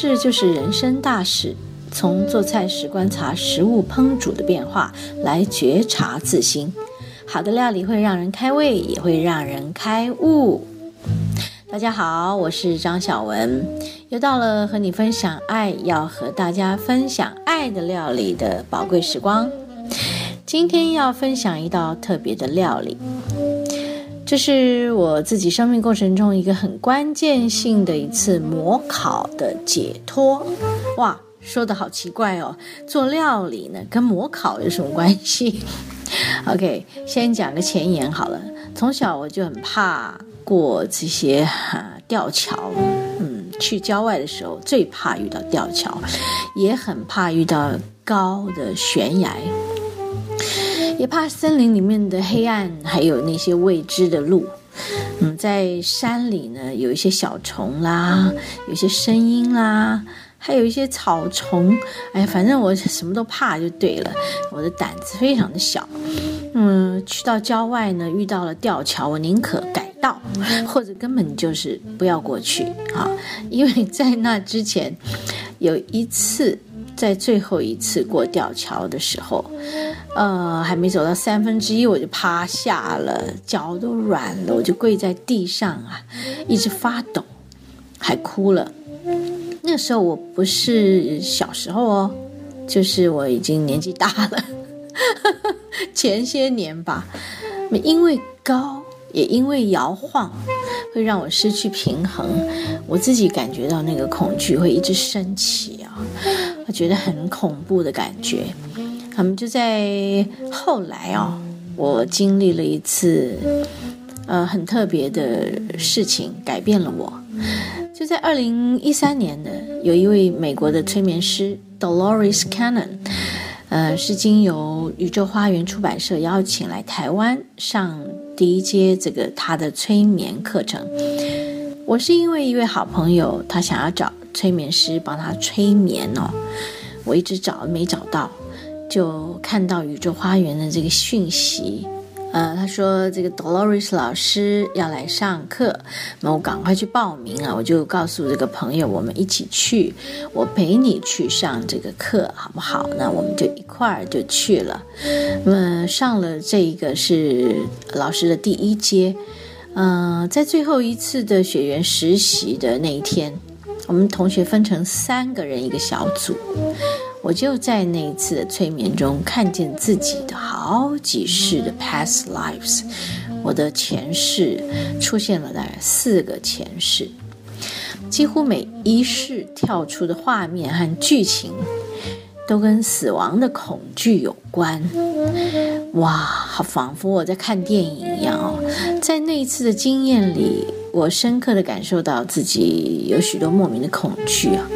事就是人生大事，从做菜时观察食物烹煮的变化，来觉察自心。好的料理会让人开胃，也会让人开悟。大家好，我是张小文，又到了和你分享爱，要和大家分享爱的料理的宝贵时光。今天要分享一道特别的料理，这是我自己生命过程中一个很关键性的一次模考的解脱。哇，说的好奇怪哦，做料理呢跟模考有什么关系？OK，先讲个前言好了。从小我就很怕过这些哈吊桥，嗯，去郊外的时候最怕遇到吊桥，也很怕遇到高的悬崖，也怕森林里面的黑暗，还有那些未知的路。嗯，在山里呢，有一些小虫啦，有些声音啦。还有一些草丛，哎，反正我什么都怕就对了。我的胆子非常的小，嗯，去到郊外呢，遇到了吊桥，我宁可改道，或者根本就是不要过去啊。因为在那之前，有一次在最后一次过吊桥的时候，呃，还没走到三分之一，我就趴下了，脚都软了，我就跪在地上啊，一直发抖，还哭了。那时候我不是小时候哦，就是我已经年纪大了，前些年吧。因为高，也因为摇晃，会让我失去平衡。我自己感觉到那个恐惧会一直升起啊，我觉得很恐怖的感觉。他们就在后来哦，我经历了一次呃很特别的事情，改变了我。就在二零一三年的，有一位美国的催眠师 Dolores Cannon，呃，是经由宇宙花园出版社邀请来台湾上第一阶这个他的催眠课程。我是因为一位好朋友，他想要找催眠师帮他催眠哦，我一直找没找到，就看到宇宙花园的这个讯息。呃，他说这个 Dolores 老师要来上课，那我赶快去报名啊！我就告诉这个朋友，我们一起去，我陪你去上这个课，好不好？那我们就一块儿就去了。那上了这个是老师的第一阶，嗯，在最后一次的学员实习的那一天，我们同学分成三个人一个小组。我就在那一次的催眠中看见自己的好几世的 past lives，我的前世出现了大概四个前世，几乎每一世跳出的画面和剧情都跟死亡的恐惧有关。哇，好仿佛我在看电影一样哦！在那一次的经验里，我深刻的感受到自己有许多莫名的恐惧啊，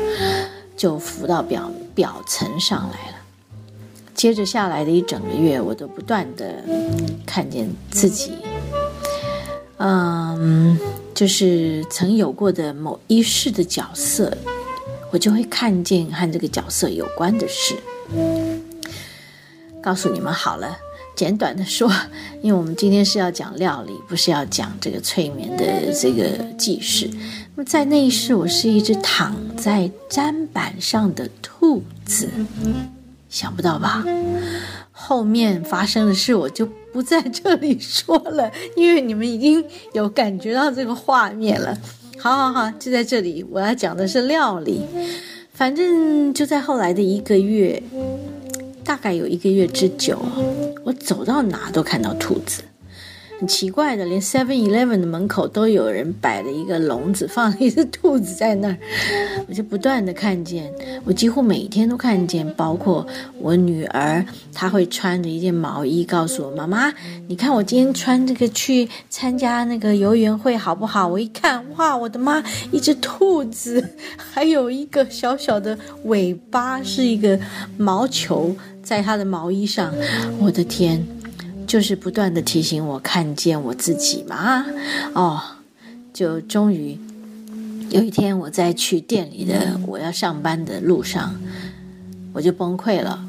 就浮到表面。表层上来了，接着下来的一整个月，我都不断的看见自己，嗯，就是曾有过的某一世的角色，我就会看见和这个角色有关的事。告诉你们好了，简短的说，因为我们今天是要讲料理，不是要讲这个催眠的这个记事。那么在那一世，我是一只躺在砧板上的兔子，想不到吧？后面发生的事我就不在这里说了，因为你们已经有感觉到这个画面了。好好好，就在这里，我要讲的是料理。反正就在后来的一个月，大概有一个月之久，我走到哪都看到兔子。很奇怪的，连 Seven Eleven 的门口都有人摆了一个笼子，放了一只兔子在那儿。我就不断的看见，我几乎每天都看见，包括我女儿，她会穿着一件毛衣，告诉我妈妈：“你看我今天穿这个去参加那个游园会好不好？”我一看，哇，我的妈！一只兔子，还有一个小小的尾巴，是一个毛球，在它的毛衣上。我的天！就是不断的提醒我看见我自己嘛，哦，就终于有一天我在去店里的我要上班的路上，我就崩溃了，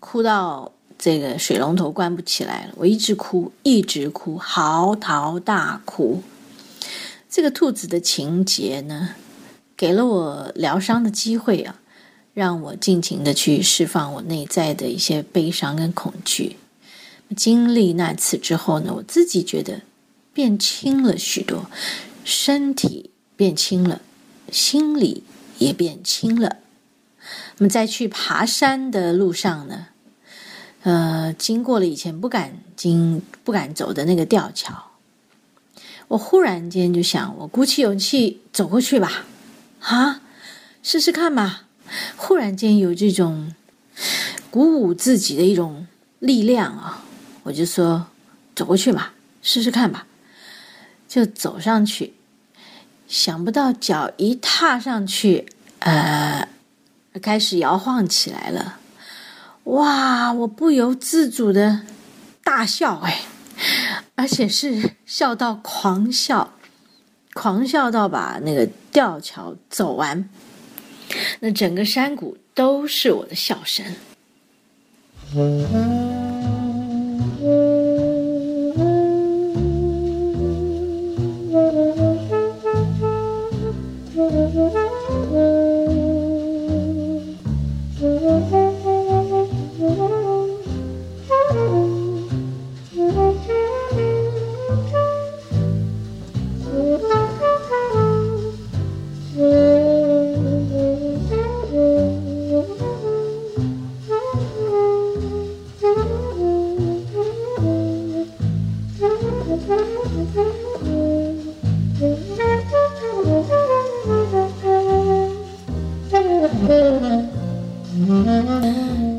哭到这个水龙头关不起来了，我一直哭，一直哭，嚎啕大哭。这个兔子的情节呢，给了我疗伤的机会啊，让我尽情的去释放我内在的一些悲伤跟恐惧。经历那次之后呢，我自己觉得变轻了许多，身体变轻了，心里也变轻了。那么在去爬山的路上呢，呃，经过了以前不敢经、不敢走的那个吊桥，我忽然间就想，我鼓起勇气走过去吧，啊，试试看吧。忽然间有这种鼓舞自己的一种力量啊，我就说走过去吧，试试看吧，就走上去。想不到脚一踏上去，呃。开始摇晃起来了，哇！我不由自主的大笑，哎，而且是笑到狂笑，狂笑到把那个吊桥走完，那整个山谷都是我的笑声。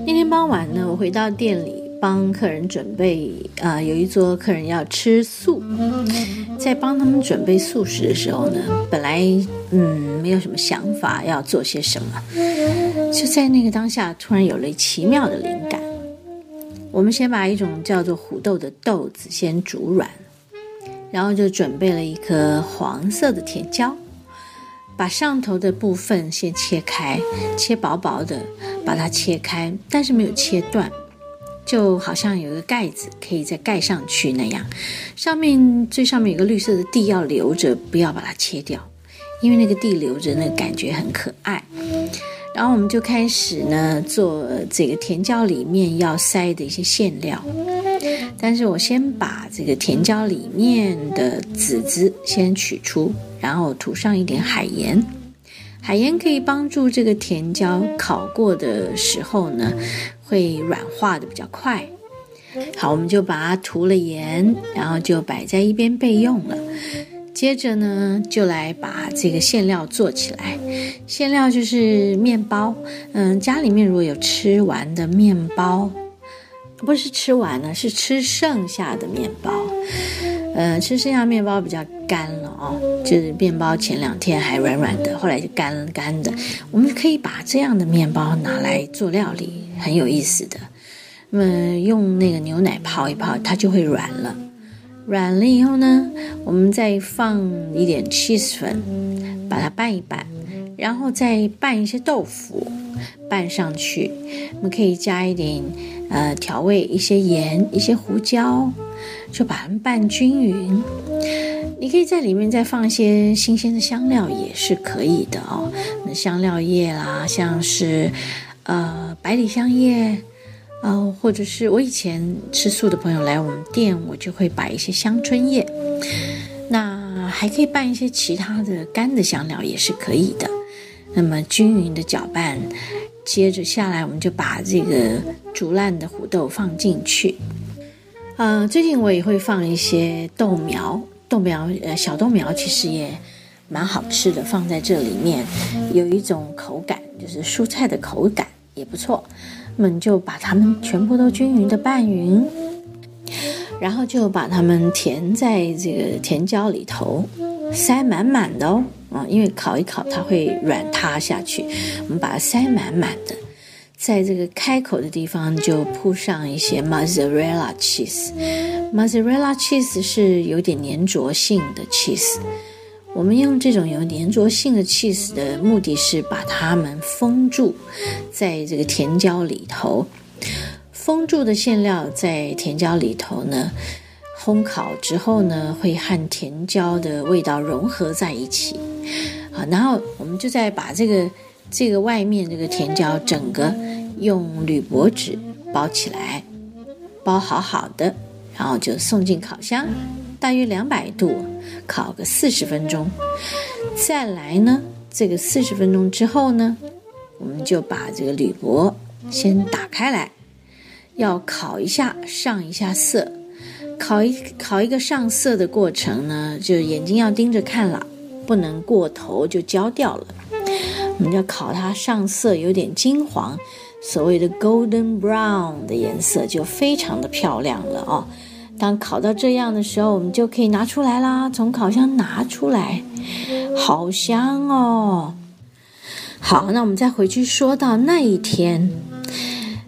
那天傍晚呢，我回到店里帮客人准备啊，有一桌客人要吃素，在帮他们准备素食的时候呢，本来嗯没有什么想法要做些什么，就在那个当下突然有了奇妙的灵感。我们先把一种叫做虎豆的豆子先煮软，然后就准备了一颗黄色的甜椒，把上头的部分先切开，切薄薄的，把它切开，但是没有切断。就好像有一个盖子可以再盖上去那样，上面最上面有个绿色的地要留着，不要把它切掉，因为那个地留着那个感觉很可爱。然后我们就开始呢做这个甜椒里面要塞的一些馅料，但是我先把这个甜椒里面的籽子先取出，然后涂上一点海盐。海盐可以帮助这个甜椒烤过的时候呢，会软化的比较快。好，我们就把它涂了盐，然后就摆在一边备用了。接着呢，就来把这个馅料做起来。馅料就是面包，嗯，家里面如果有吃完的面包，不是吃完了，是吃剩下的面包。呃，吃剩下面包比较干了哦，就是面包前两天还软软的，后来就干干的。我们可以把这样的面包拿来做料理，很有意思的。那么用那个牛奶泡一泡，它就会软了。软了以后呢，我们再放一点 cheese 粉，把它拌一拌，然后再拌一些豆腐，拌上去。我们可以加一点呃调味，一些盐，一些胡椒。就把它们拌均匀，你可以在里面再放一些新鲜的香料，也是可以的哦。那香料叶啦，像是呃百里香叶，呃，或者是我以前吃素的朋友来我们店，我就会摆一些香椿叶。那还可以拌一些其他的干的香料，也是可以的。那么均匀的搅拌，接着下来我们就把这个煮烂的胡豆放进去。嗯，最近我也会放一些豆苗，豆苗呃小豆苗其实也蛮好吃的，放在这里面有一种口感，就是蔬菜的口感也不错。那么就把它们全部都均匀的拌匀，然后就把它们填在这个甜椒里头，塞满满的哦，啊，因为烤一烤它会软塌下去，我们把它塞满满的。在这个开口的地方就铺上一些 mozzarella cheese。mozzarella cheese 是有点粘着性的 cheese。我们用这种有粘着性的 cheese 的目的是把它们封住在这个甜椒里头。封住的馅料在甜椒里头呢，烘烤之后呢，会和甜椒的味道融合在一起。好，然后我们就再把这个这个外面这个甜椒整个用铝箔纸包起来，包好好的，然后就送进烤箱，大约两百度烤个四十分钟。再来呢，这个四十分钟之后呢，我们就把这个铝箔先打开来，要烤一下，上一下色。烤一烤一个上色的过程呢，就眼睛要盯着看了，不能过头就焦掉了。我们要烤它上色，有点金黄，所谓的 golden brown 的颜色就非常的漂亮了哦。当烤到这样的时候，我们就可以拿出来啦，从烤箱拿出来，好香哦。好，那我们再回去说到那一天，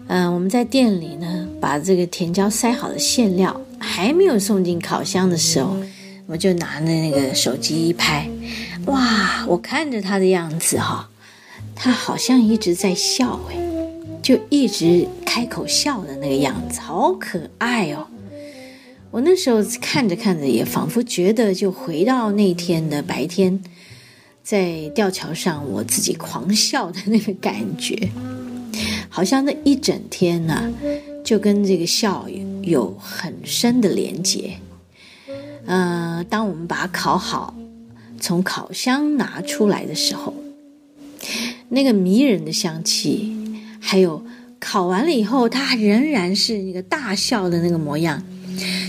嗯，我们在店里呢，把这个甜椒塞好的馅料。还没有送进烤箱的时候，我就拿着那个手机一拍，哇！我看着他的样子哈，他好像一直在笑哎，就一直开口笑的那个样子，好可爱哦！我那时候看着看着，也仿佛觉得就回到那天的白天，在吊桥上我自己狂笑的那个感觉，好像那一整天呢。就跟这个笑有很深的连结。呃，当我们把它烤好，从烤箱拿出来的时候，那个迷人的香气，还有烤完了以后，它仍然是那个大笑的那个模样，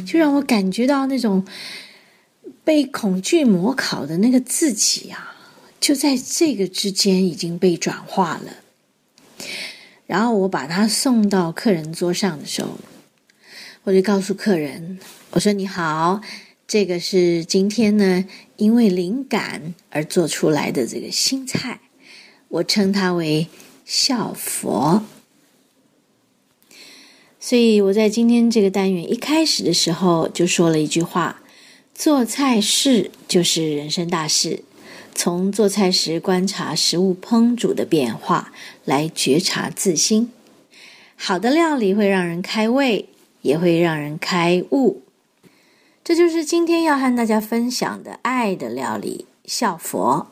就让我感觉到那种被恐惧磨烤的那个自己啊，就在这个之间已经被转化了。然后我把它送到客人桌上的时候，我就告诉客人：“我说你好，这个是今天呢，因为灵感而做出来的这个新菜，我称它为笑佛。所以我在今天这个单元一开始的时候就说了一句话：做菜事就是人生大事。”从做菜时观察食物烹煮的变化，来觉察自心。好的料理会让人开胃，也会让人开悟。这就是今天要和大家分享的爱的料理——笑佛。